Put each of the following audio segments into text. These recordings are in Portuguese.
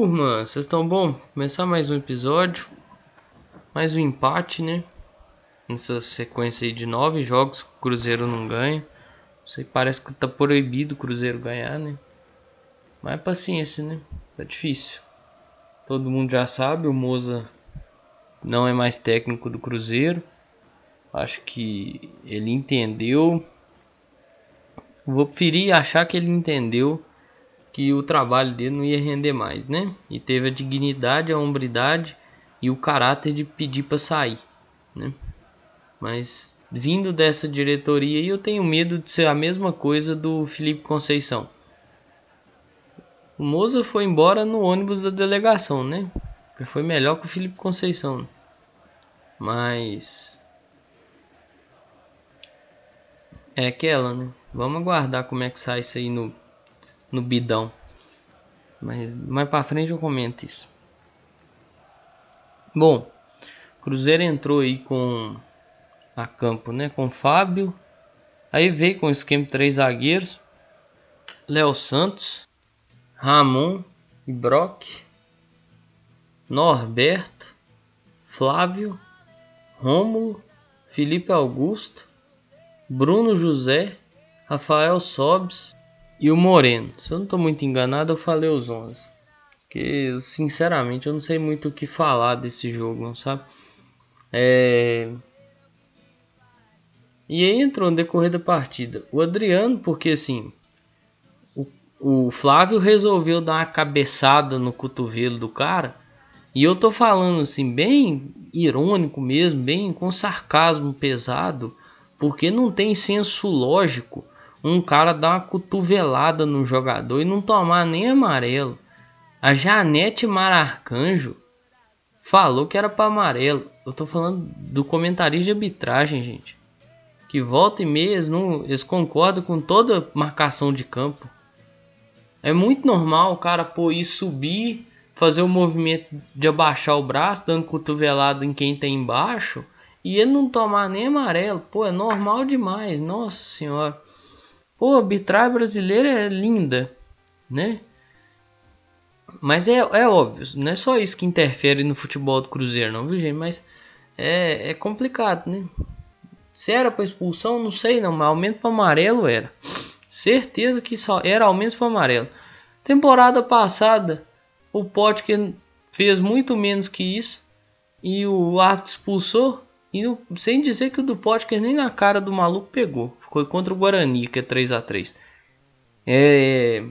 Turma, vocês estão bom? Começar mais um episódio, mais um empate, né? Nessa sequência aí de nove jogos, o Cruzeiro não ganha. Sei, parece que tá proibido o Cruzeiro ganhar, né? Mas paciência, né? Tá difícil. Todo mundo já sabe, o Moza não é mais técnico do Cruzeiro. Acho que ele entendeu. Vou preferir achar que ele entendeu que o trabalho dele não ia render mais, né? E teve a dignidade, a hombridade e o caráter de pedir para sair, né? Mas vindo dessa diretoria, eu tenho medo de ser a mesma coisa do Felipe Conceição. O Moza foi embora no ônibus da delegação, né? Foi melhor que o Felipe Conceição. Mas é aquela, né? Vamos aguardar como é que sai isso aí no no bidão. Mas mais para frente eu comento isso. Bom, Cruzeiro entrou aí com a campo, né? Com Fábio. Aí veio com o esquema de três zagueiros. Léo Santos, Ramon e Brock. Norberto, Flávio, Rômulo, Felipe Augusto, Bruno José, Rafael Sobes, e o Moreno. Se eu não estou muito enganado, eu falei os 11. Que sinceramente eu não sei muito o que falar desse jogo, não sabe? É... E aí entrou no decorrer da partida. O Adriano, porque assim, o, o Flávio resolveu dar uma cabeçada no cotovelo do cara. E eu tô falando assim, bem irônico mesmo, bem com sarcasmo pesado, porque não tem senso lógico um cara dar uma cotovelada no jogador e não tomar nem amarelo. A Janete Mararcanjo falou que era para amarelo. Eu tô falando do comentarista de arbitragem, gente. Que volta e meia eles, não, eles concordam com toda marcação de campo. É muito normal o cara pôr e subir, fazer o movimento de abaixar o braço, dando cotovelada em quem tem embaixo, e ele não tomar nem amarelo. Pô, é normal demais, nossa senhora. Pô, a arbitragem brasileira é linda, né? Mas é, é óbvio, não é só isso que interfere no futebol do Cruzeiro, não, viu, gente? Mas é, é complicado, né? Se era para expulsão, não sei não, mas aumento para amarelo era. Certeza que só era aumento para amarelo. Temporada passada, o Potker fez muito menos que isso e o árbitro expulsou. E sem dizer que o do Potker nem na cara do maluco pegou. Foi contra o Guarani, que é 3 a 3 É.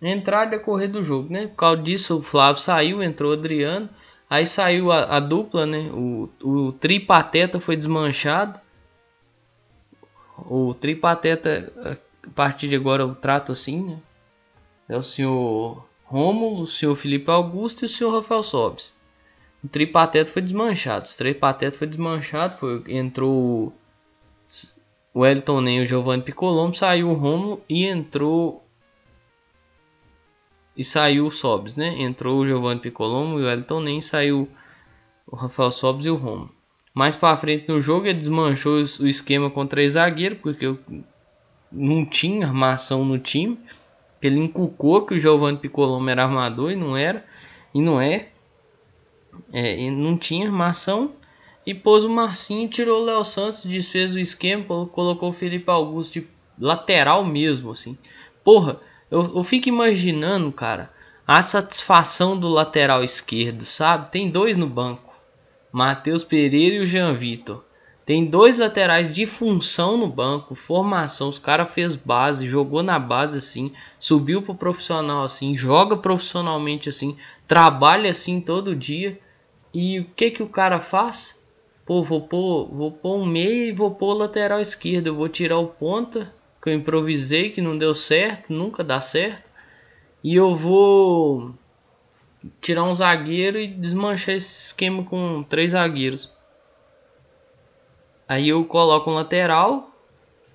Entrar e decorrer do jogo, né? Por causa disso, o Flávio saiu, entrou o Adriano. Aí saiu a, a dupla, né? O, o tripateta foi desmanchado. O tripateta, a partir de agora eu trato assim, né? É o senhor Rômulo, o senhor Felipe Augusto e o senhor Rafael Sobes. O tripateta foi desmanchado. Os três patetas foi desmanchado. Foi, entrou o Elton nem o Giovanni Picolombo, saiu o Romulo e entrou e saiu o Sobs, né? Entrou o Giovanni Picolombo e o Elton nem saiu o Rafael Sobs e o Romulo. Mais para frente no jogo ele desmanchou o esquema com três zagueiros porque não tinha armação no time. Ele inculcou que o Giovanni Picolombo era armador e não era e não é. é e não tinha armação e pôs o Marcinho, tirou o Léo Santos, desfez o esquema, colocou o Felipe Augusto de lateral mesmo, assim. Porra, eu, eu fico imaginando, cara, a satisfação do lateral esquerdo, sabe? Tem dois no banco, Matheus Pereira e o Jean Vitor. Tem dois laterais de função no banco, formação. Os cara fez base, jogou na base assim, subiu pro profissional assim, joga profissionalmente assim, trabalha assim todo dia. E o que que o cara faz? Pô, vou pôr, vou pôr um meia e vou pôr lateral esquerdo. Eu vou tirar o ponta, que eu improvisei, que não deu certo, nunca dá certo. E eu vou tirar um zagueiro e desmanchar esse esquema com três zagueiros. Aí eu coloco um lateral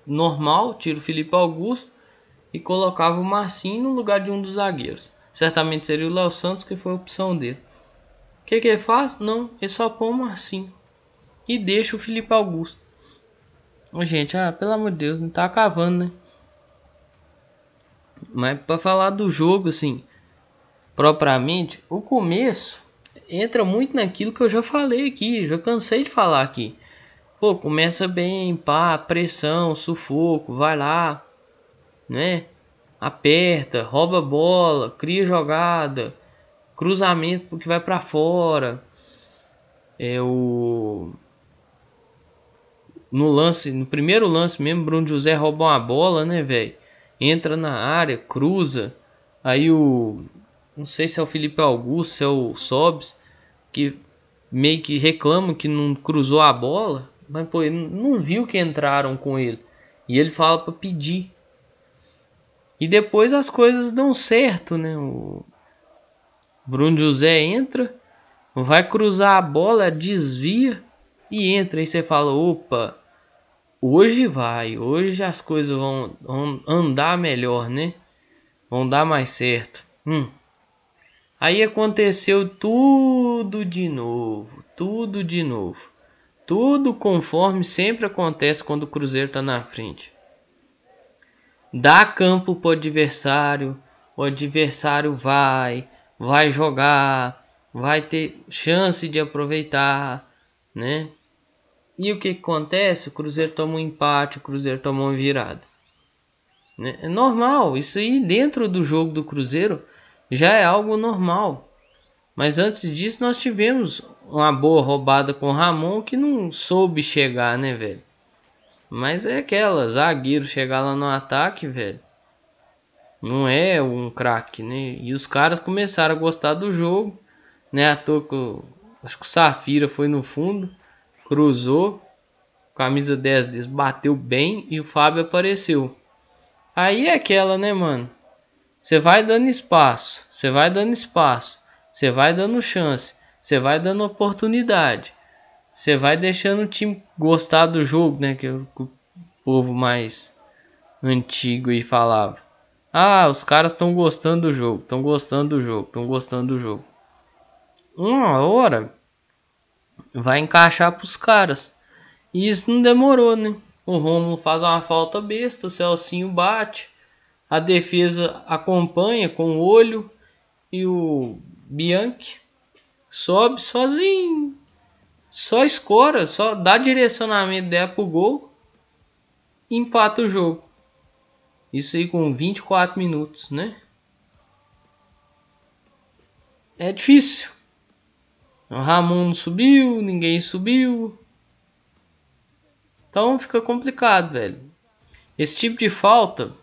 normal, tiro o Felipe Augusto e colocava o Marcinho no lugar de um dos zagueiros. Certamente seria o Léo Santos, que foi a opção dele. O que, que ele faz? Não, ele só põe o Marcinho e deixa o Felipe Augusto. Gente, ah, pelo amor de Deus, não tá acabando, né? Mas para falar do jogo, assim, propriamente, o começo entra muito naquilo que eu já falei aqui, já cansei de falar aqui. Pô, começa bem, pá, pressão, sufoco, vai lá, né? Aperta, rouba bola, cria jogada, cruzamento porque vai para fora. É o no lance, no primeiro lance mesmo, Bruno José rouba uma bola, né, velho? Entra na área, cruza. Aí o não sei se é o Felipe Augusto, se é o Sobs, que meio que reclama que não cruzou a bola, mas pô, ele não viu que entraram com ele. E ele fala para pedir. E depois as coisas dão certo, né? O Bruno José entra, vai cruzar a bola, desvia e entra. Aí você fala: opa, hoje vai, hoje as coisas vão, vão andar melhor, né? Vão dar mais certo. Hum. Aí aconteceu tudo de novo, tudo de novo. Tudo conforme sempre acontece quando o Cruzeiro está na frente. Dá campo para o adversário, o adversário vai, vai jogar, vai ter chance de aproveitar, né? E o que, acontece? O Cruzeiro toma um empate, o Cruzeiro toma uma virada. Né? É normal, isso aí dentro do jogo do Cruzeiro já é algo normal. Mas antes disso nós tivemos uma boa roubada com o Ramon que não soube chegar, né, velho? Mas é aquela, zagueiro chegar lá no ataque, velho. Não é um craque, né? E os caras começaram a gostar do jogo, né? À toa que acho que o Safira foi no fundo, cruzou, camisa 10 deles bateu bem e o Fábio apareceu. Aí é aquela, né, mano? Você vai dando espaço, você vai dando espaço, você vai dando chance, você vai dando oportunidade, você vai deixando o time gostar do jogo, né? Que o, o povo mais antigo aí falava. Ah, os caras estão gostando do jogo, estão gostando do jogo, estão gostando do jogo. Uma hora vai encaixar pros caras. E isso não demorou, né? O Romulo faz uma falta besta, o Celcinho bate. A defesa acompanha com o olho e o Bianchi sobe sozinho. Só escora, só dá direcionamento dela pro gol e empata o jogo. Isso aí com 24 minutos, né? É difícil. O Ramon não subiu, ninguém subiu. Então fica complicado, velho. Esse tipo de falta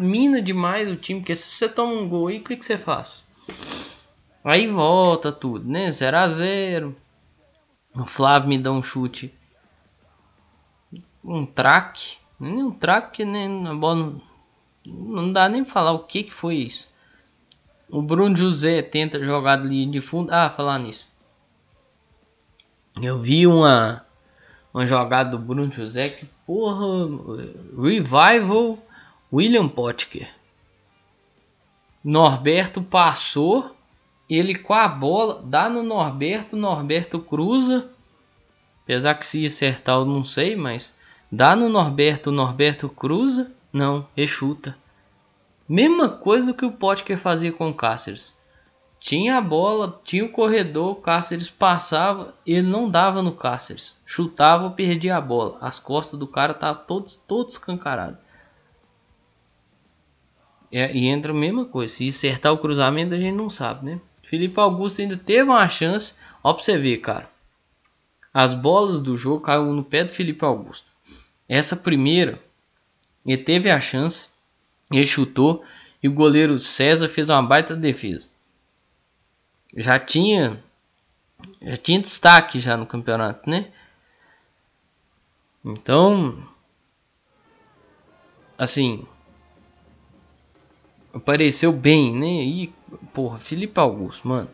mina demais o time, porque se você toma um gol aí, o que, que você faz? Aí volta tudo, né? 0 a 0 O Flávio me dá um chute. Um traque. Nem um traque, que nem a bola. Não, dá nem falar o que, que foi isso. O Bruno José tenta jogar ali de fundo. Ah, falar nisso. Eu vi uma, uma jogada do Bruno José que, porra, revival William Potker. Norberto passou, ele com a bola, dá no Norberto, Norberto cruza. Apesar que se acertar eu não sei, mas dá no Norberto, Norberto cruza. Não, rechuta. Mesma coisa que o Potker fazia com o Cáceres. Tinha a bola, tinha o corredor, o Cáceres passava, ele não dava no Cáceres. Chutava, perdia a bola. As costas do cara estavam todos, todos escancaradas. É, e entra a mesma coisa. Se acertar o cruzamento, a gente não sabe, né? Felipe Augusto ainda teve uma chance. Ó, pra você ver, cara. As bolas do jogo caíram no pé do Felipe Augusto. Essa primeira, ele teve a chance. Ele chutou. E o goleiro César fez uma baita defesa. Já tinha. Já tinha destaque já no campeonato, né? Então. Assim apareceu bem, né? E, porra, Felipe Augusto, mano.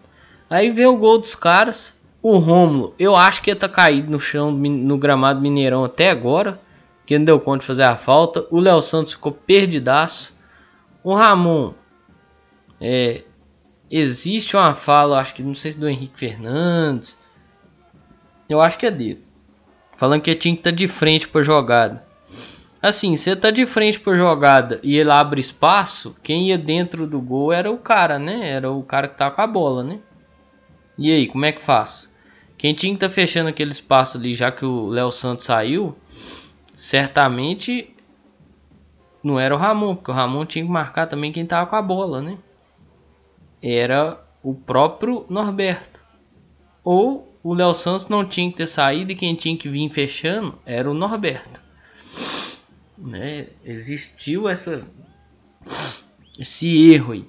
Aí vem o gol dos caras. O Rômulo, eu acho que ele tá caído no chão no gramado Mineirão até agora. Que não deu conta de fazer a falta. O Léo Santos ficou perdidaço. O Ramon. É, existe uma fala, acho que não sei se do Henrique Fernandes. Eu acho que é dele. Falando que tinha que estar tá de frente pra jogada. Assim, você tá de frente pra jogada e ele abre espaço, quem ia dentro do gol era o cara, né? Era o cara que tá com a bola, né? E aí, como é que faz? Quem tinha que tá fechando aquele espaço ali, já que o Léo Santos saiu, certamente não era o Ramon, porque o Ramon tinha que marcar também quem tava com a bola, né? Era o próprio Norberto. Ou o Léo Santos não tinha que ter saído e quem tinha que vir fechando era o Norberto né, existiu essa esse erro aí.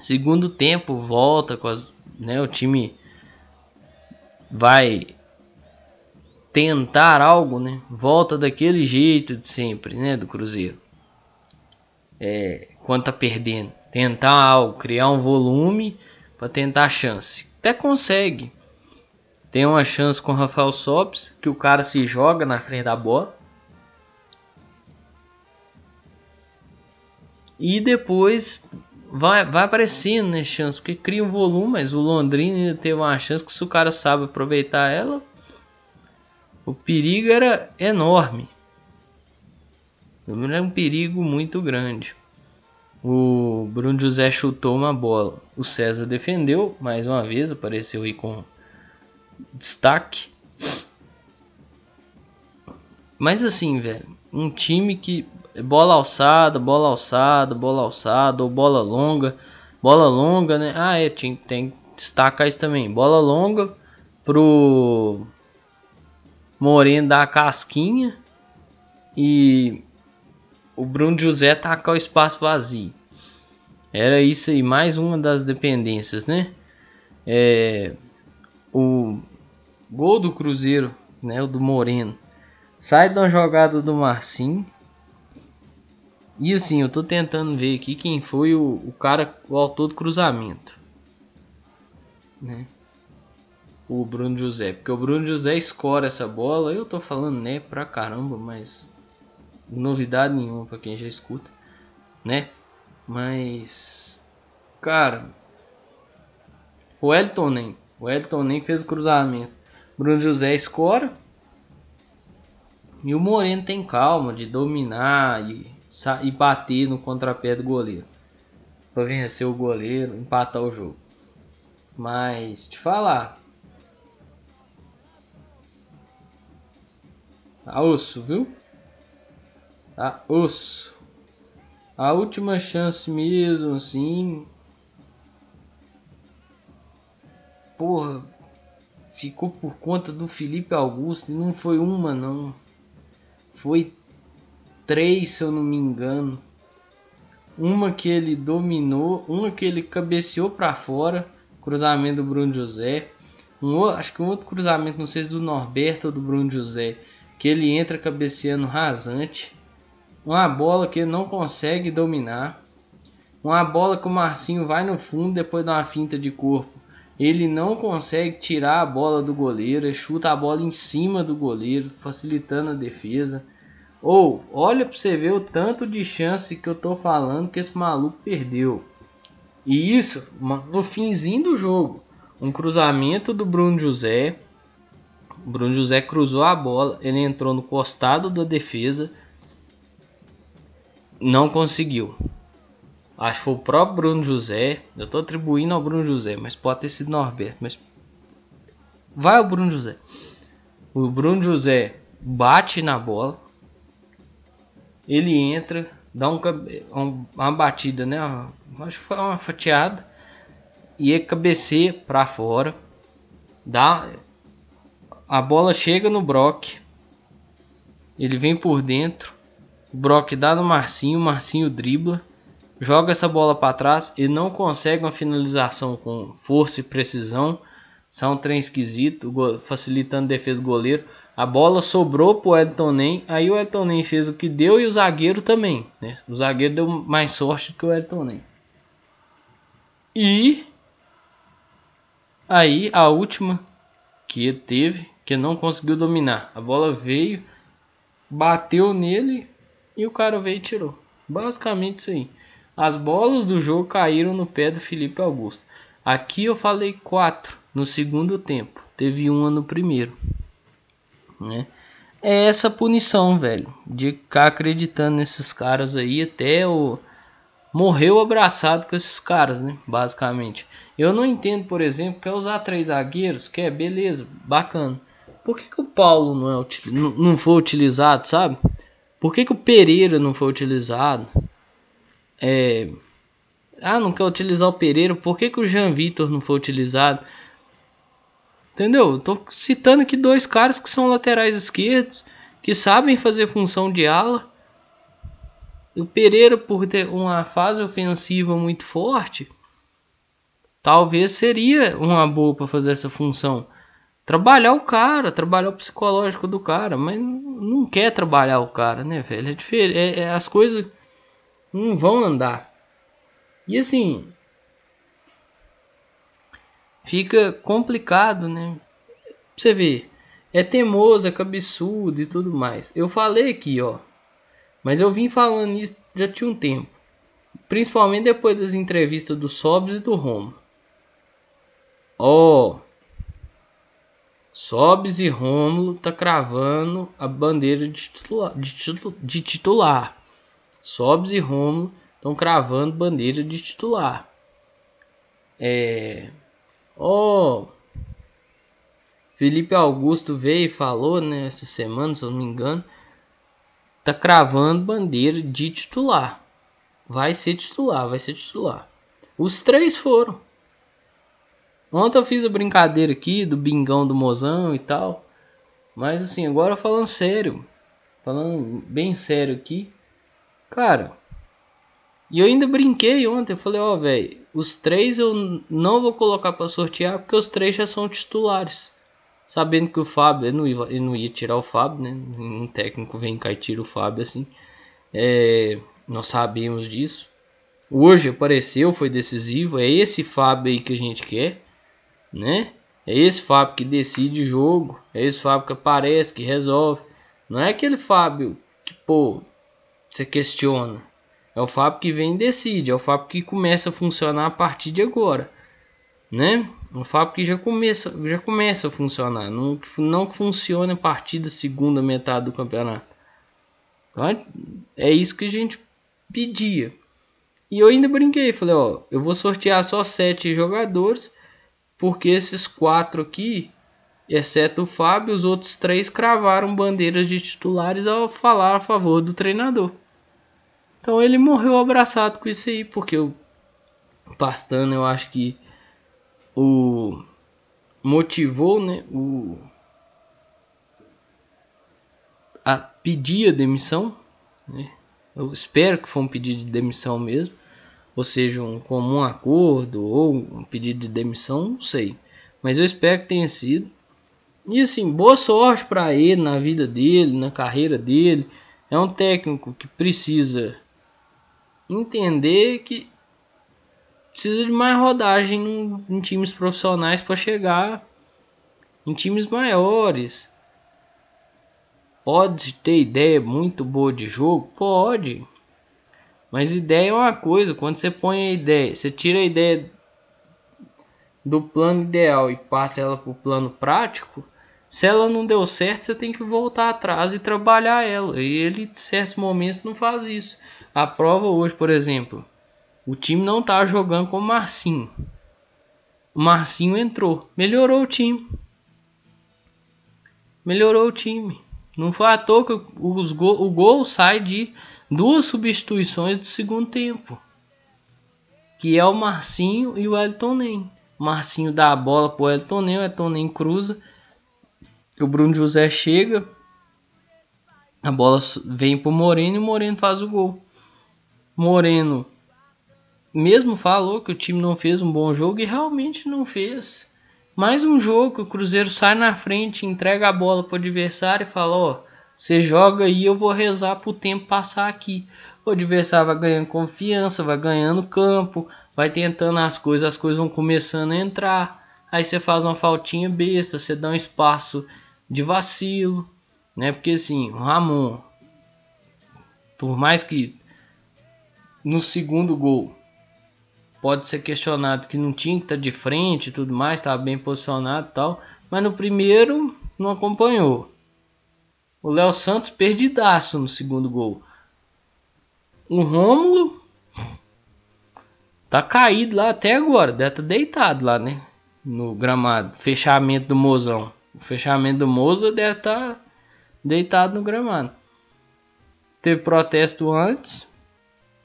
Segundo tempo volta com as, né, o time vai tentar algo, né? Volta daquele jeito de sempre, né, do Cruzeiro. É, quando tá perdendo, tentar algo, criar um volume para tentar a chance. Até consegue. Tem uma chance com o Rafael Sobis, que o cara se joga na frente da bola E depois vai, vai aparecendo né, chance, porque cria um volume, mas o Londrina ainda uma chance que se o cara sabe aproveitar ela, o perigo era enorme. Era um perigo muito grande. O Bruno José chutou uma bola. O César defendeu mais uma vez, apareceu aí com destaque. Mas assim, velho, um time que bola alçada, bola alçada, bola alçada ou bola longa. Bola longa, né? Ah, é, tem, tem que destacar isso também. Bola longa pro Moreno dar a casquinha e o Bruno José tacar o espaço vazio. Era isso aí, mais uma das dependências, né? É, o gol do Cruzeiro, né, o do Moreno, sai da jogada do Marcinho e assim, eu tô tentando ver aqui quem foi o, o cara, o autor do cruzamento. Né? O Bruno José. Porque o Bruno José escora essa bola. Eu tô falando né pra caramba, mas novidade nenhuma para quem já escuta, né? Mas cara, o Elton nem, o Elton nem fez o cruzamento. Bruno José escora. E o Moreno tem calma de dominar e e bater no contrapé do goleiro. Para vencer o goleiro, empatar o jogo. Mas te falar. Tá osso, viu? Tá osso. A última chance mesmo, assim. Porra, ficou por conta do Felipe Augusto e não foi uma, não. Foi três, se eu não me engano. Uma que ele dominou, uma que ele cabeceou para fora, cruzamento do Bruno José. Um, acho que um outro cruzamento, não sei se do Norberto ou do Bruno José, que ele entra cabeceando rasante. Uma bola que ele não consegue dominar. Uma bola que o Marcinho vai no fundo depois de uma finta de corpo. Ele não consegue tirar a bola do goleiro, chuta a bola em cima do goleiro, facilitando a defesa. Ou, olha para você ver o tanto de chance que eu tô falando que esse maluco perdeu. E isso no finzinho do jogo. Um cruzamento do Bruno José. O Bruno José cruzou a bola, ele entrou no costado da defesa. Não conseguiu. Acho que foi o próprio Bruno José. Eu estou atribuindo ao Bruno José, mas pode ter sido Norberto. Mas vai o Bruno José. O Bruno José bate na bola ele entra, dá um, uma batida, né? Acho que foi uma fatiada. E ele cabeceia para fora. Dá, a bola chega no Brock. Ele vem por dentro. O Brock dá no Marcinho. O Marcinho dribla. Joga essa bola para trás. Ele não consegue uma finalização com força e precisão. São um trem esquisito, facilitando a defesa do goleiro. A bola sobrou pro Elton Nem, aí o Elton Nem fez o que deu e o zagueiro também, né? O zagueiro deu mais sorte que o Elton Nem. E aí a última que teve, que não conseguiu dominar. A bola veio, bateu nele e o cara veio e tirou. Basicamente isso aí. As bolas do jogo caíram no pé do Felipe Augusto. Aqui eu falei quatro no segundo tempo. Teve uma no primeiro né? é essa punição, velho. De ficar acreditando nesses caras aí até o. Morreu abraçado com esses caras, né? Basicamente. Eu não entendo, por exemplo, que é usar três zagueiros, que é beleza, bacana. Por que, que o Paulo não, é, não, foi utilizado, sabe? Por que, que o Pereira não foi utilizado? É... Ah, não quer utilizar o Pereira. Por que, que o Jean Vitor não foi utilizado? Entendeu? Eu tô citando aqui dois caras que são laterais esquerdos, que sabem fazer função de ala. O Pereira, por ter uma fase ofensiva muito forte, talvez seria uma boa para fazer essa função. Trabalhar o cara, trabalhar o psicológico do cara, mas não quer trabalhar o cara, né, velho? É diferente, é, é, as coisas não vão andar. E assim, fica complicado, né? Você vê, é teimoso, é cabeçudo e tudo mais. Eu falei aqui, ó, mas eu vim falando isso já tinha um tempo, principalmente depois das entrevistas do Sobs e do Roma. Ó, Sobs e Rômulo tá cravando a bandeira de titular. De, titular, de titular. Sobs e Rômulo estão cravando bandeira de titular. É, Ó, oh, Felipe Augusto veio e falou, né, essa semana, se eu não me engano, tá cravando bandeira de titular. Vai ser titular, vai ser titular. Os três foram. Ontem eu fiz a brincadeira aqui do bingão do mozão e tal. Mas assim, agora falando sério. Falando bem sério aqui. Cara. E eu ainda brinquei ontem. Eu falei, ó, oh, velho. Os três eu não vou colocar para sortear porque os três já são titulares. Sabendo que o Fábio, ele não ia, ele não ia tirar o Fábio, né? Um técnico vem cá e tira o Fábio assim. É, nós sabemos disso. Hoje apareceu, foi decisivo. É esse Fábio aí que a gente quer, né? É esse Fábio que decide o jogo. É esse Fábio que aparece, que resolve. Não é aquele Fábio que, pô, você questiona. É o Fábio que vem e decide, é o Fábio que começa a funcionar a partir de agora, né? É o Fábio que já começa, já começa a funcionar, não, não funciona a partir da segunda metade do campeonato. É isso que a gente pedia. E eu ainda brinquei, falei, ó, eu vou sortear só sete jogadores, porque esses quatro aqui, exceto o Fábio, os outros três cravaram bandeiras de titulares ao falar a favor do treinador. Então ele morreu abraçado com isso aí, porque o Pastano eu acho que o motivou, né, o a pedir a demissão, né? Eu espero que foi um pedido de demissão mesmo, ou seja, um comum acordo ou um pedido de demissão, não sei, mas eu espero que tenha sido. E assim, boa sorte para ele na vida dele, na carreira dele. É um técnico que precisa entender que precisa de mais rodagem em, times profissionais para chegar em times maiores. Pode ter ideia muito boa de jogo? Pode. Mas ideia é uma coisa, quando você põe a ideia, você tira a ideia do plano ideal e passa ela para o plano prático, se ela não deu certo, você tem que voltar atrás e trabalhar ela. E ele, em certos momentos, não faz isso. A prova hoje, por exemplo, o time não tá jogando com o Marcinho. O Marcinho entrou, melhorou o time. Melhorou o time. Não foi à toa que os go o gol sai de duas substituições do segundo tempo. Que é o Marcinho e o Elton Nem. Marcinho dá a bola pro Elton Nem, o Elton Nem cruza. O Bruno José chega. A bola vem pro Moreno e o Moreno faz o gol. Moreno mesmo falou que o time não fez um bom jogo e realmente não fez. Mais um jogo que o Cruzeiro sai na frente, entrega a bola para o adversário e fala: Ó, você joga aí, eu vou rezar para o tempo passar aqui. O adversário vai ganhando confiança, vai ganhando campo, vai tentando as coisas, as coisas vão começando a entrar. Aí você faz uma faltinha besta, você dá um espaço de vacilo, né? Porque assim, o Ramon, por mais que no segundo gol pode ser questionado que não tinha que estar tá de frente e tudo mais, estava bem posicionado e tal, mas no primeiro não acompanhou. O Léo Santos perdidaço no segundo gol. O Rômulo tá caído lá até agora. Deve estar tá deitado lá, né? No gramado. Fechamento do Mozão. O fechamento do Moza deve estar tá deitado no gramado. Teve protesto antes.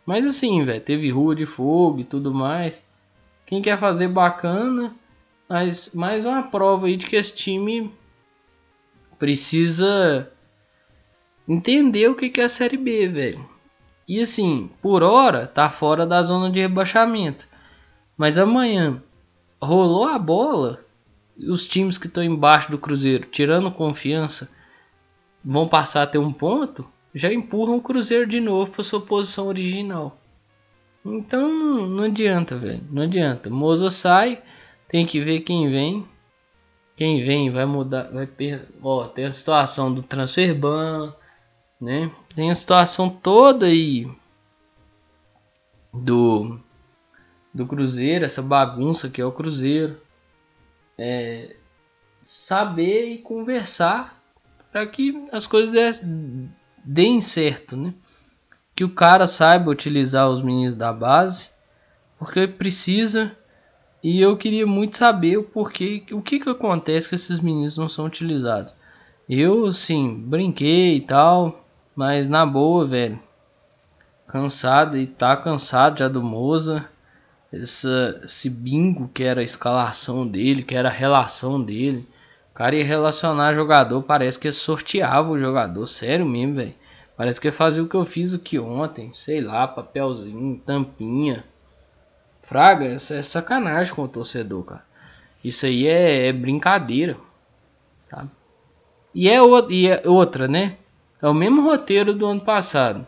Mas assim, velho. Teve rua de fogo e tudo mais. Quem quer fazer bacana. Mas mais uma prova aí de que esse time precisa entender o que é a Série B, velho. E assim, por hora tá fora da zona de rebaixamento. Mas amanhã rolou a bola, os times que estão embaixo do Cruzeiro, tirando confiança, vão passar a ter um ponto, já empurram o Cruzeiro de novo para sua posição original. Então não adianta, velho. Não adianta. Moza sai, tem que ver quem vem. Quem vem vai mudar, vai per... ó, tem a situação do transfer ban, né? Tem a situação toda aí do do Cruzeiro, essa bagunça que é o Cruzeiro. É, saber e conversar para que as coisas deem certo, né? Que o cara saiba utilizar os meninos da base, porque precisa. E eu queria muito saber o porquê, o que que acontece que esses meninos não são utilizados. Eu, sim, brinquei e tal, mas na boa, velho. Cansado e tá cansado já do Moza. Essa, esse bingo que era a escalação dele, que era a relação dele. O cara ia relacionar jogador, parece que sorteava o jogador, sério mesmo, velho. Parece que fazia o que eu fiz aqui ontem, sei lá, papelzinho, tampinha. Fraga, essa é sacanagem com o torcedor, cara. Isso aí é, é brincadeira, sabe? E é, o, e é outra, né? É o mesmo roteiro do ano passado.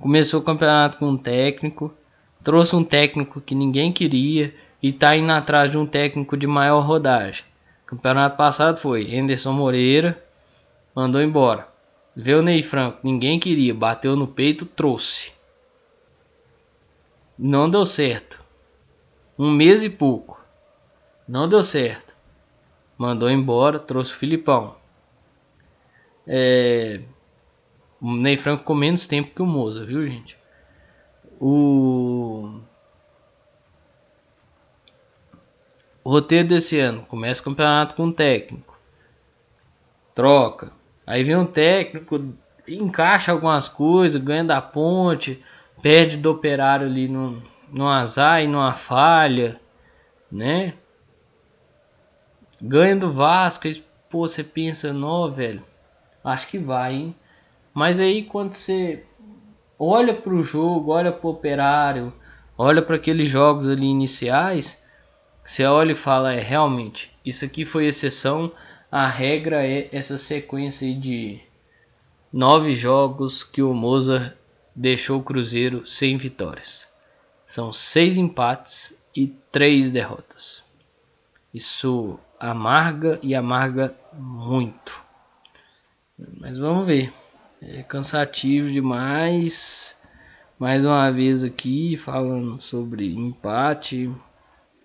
Começou o campeonato com um técnico, trouxe um técnico que ninguém queria e tá indo atrás de um técnico de maior rodagem. Campeonato passado foi Anderson Moreira, mandou embora. Veio o Ney Franco, ninguém queria, bateu no peito, trouxe. Não deu certo. Um mês e pouco. Não deu certo. Mandou embora, trouxe o Filipão. É, o Ney Franco com menos tempo que o Moza, viu, gente? O... o roteiro desse ano começa o campeonato com um técnico, troca, aí vem um técnico, encaixa algumas coisas, ganha da ponte, perde do operário ali no, no azar e numa falha, né? Ganha do Vasco, e, pô, você pensa, não, velho Acho que vai, hein? Mas aí quando você olha para o jogo, olha para o operário, olha para aqueles jogos ali iniciais, você olha e fala, é realmente, isso aqui foi exceção, a regra é essa sequência de nove jogos que o Mozart deixou o Cruzeiro sem vitórias. São seis empates e três derrotas. Isso amarga e amarga muito. Mas vamos ver. É cansativo demais. Mais uma vez aqui falando sobre empate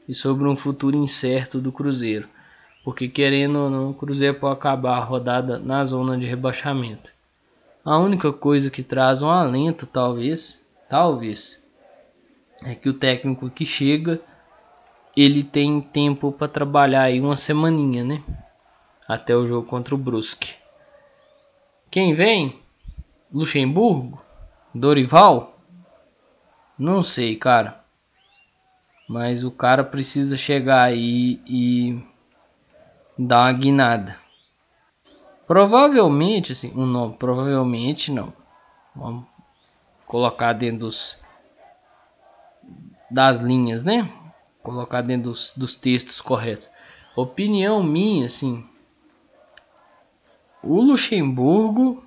e sobre um futuro incerto do Cruzeiro. Porque querendo ou não, o Cruzeiro pode acabar a rodada na zona de rebaixamento. A única coisa que traz um alento, talvez, talvez, é que o técnico que chega, ele tem tempo para trabalhar aí uma semaninha, né? Até o jogo contra o Brusque. Quem vem? Luxemburgo? Dorival? Não sei, cara. Mas o cara precisa chegar aí e dar uma guinada. Provavelmente, assim, um nome, provavelmente não. Vamos colocar dentro dos das linhas, né? Colocar dentro dos, dos textos corretos. Opinião minha, assim, o Luxemburgo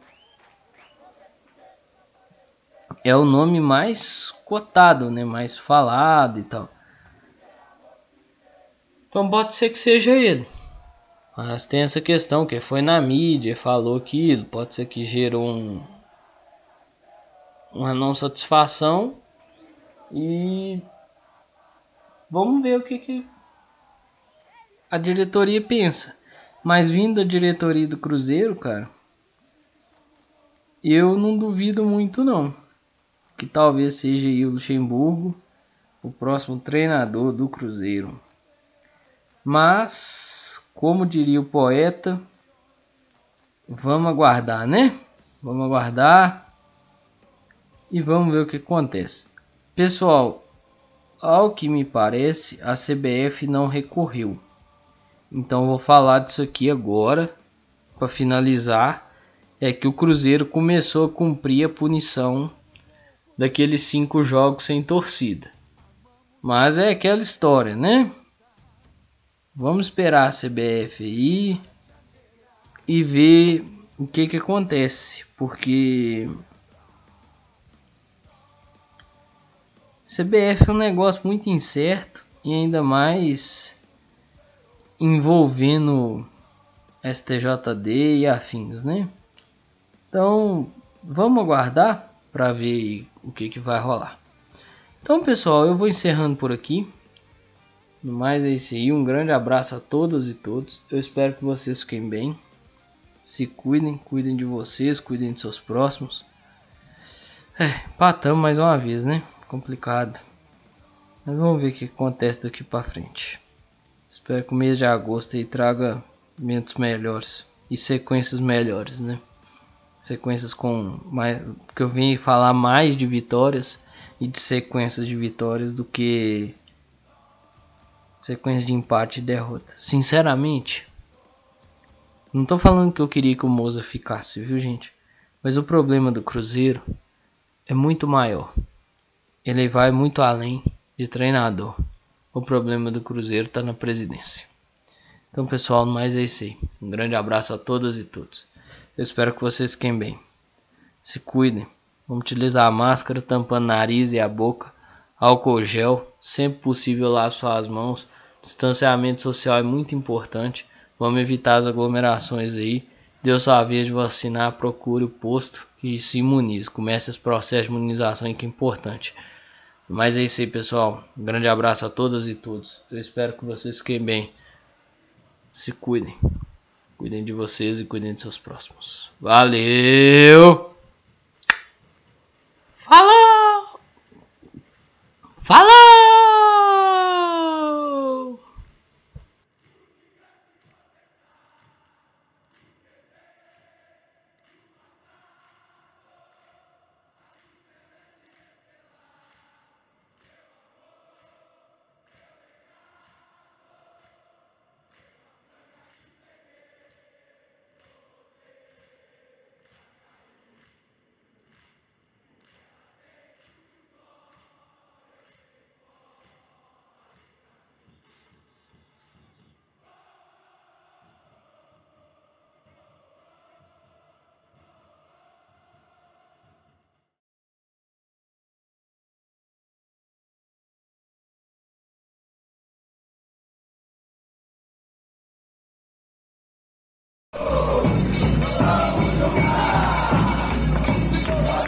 é o nome mais cotado, né? Mais falado e tal. Então pode ser que seja ele. Mas tem essa questão que foi na mídia, falou aquilo, pode ser que gerou um, uma não satisfação e vamos ver o que, que a diretoria pensa. Mas vindo da diretoria do Cruzeiro, cara, eu não duvido muito não. Que talvez seja o Luxemburgo o próximo treinador do Cruzeiro. Mas, como diria o poeta, vamos aguardar, né? Vamos aguardar e vamos ver o que acontece. Pessoal, ao que me parece, a CBF não recorreu. Então vou falar disso aqui agora para finalizar. É que o Cruzeiro começou a cumprir a punição daqueles cinco jogos sem torcida. Mas é aquela história, né? Vamos esperar a CBF aí e ver o que que acontece, porque CBF é um negócio muito incerto e ainda mais envolvendo STJD e afins, né? Então, vamos aguardar para ver o que, que vai rolar. Então, pessoal, eu vou encerrando por aqui. No mais é isso aí. Um grande abraço a todas e todos. Eu espero que vocês fiquem bem. Se cuidem, cuidem de vocês, cuidem de seus próximos. É, patamos mais uma vez, né? Complicado. Mas vamos ver o que acontece daqui para frente. Espero que o mês de agosto aí traga momentos melhores e sequências melhores, né? Sequências com mais que eu venho falar mais de vitórias e de sequências de vitórias do que sequência de empate e derrota. Sinceramente, não tô falando que eu queria que o Moza ficasse, viu, gente? Mas o problema do Cruzeiro é muito maior. Ele vai muito além de treinador. O problema do Cruzeiro está na presidência. Então, pessoal, mais é isso aí. Um grande abraço a todas e todos. Eu espero que vocês fiquem bem. Se cuidem. Vamos utilizar a máscara tampando nariz e a boca. Álcool gel. Sempre possível lavar suas mãos. Distanciamento social é muito importante. Vamos evitar as aglomerações aí. Deu sua vez de vacinar, procure o posto e se imunize. Comece esse processo de imunização que é importante. Mas é isso aí, pessoal. Um grande abraço a todas e todos. Eu espero que vocês fiquem bem se cuidem. Cuidem de vocês e cuidem de seus próximos. Valeu! Falou! Falou! Vamos!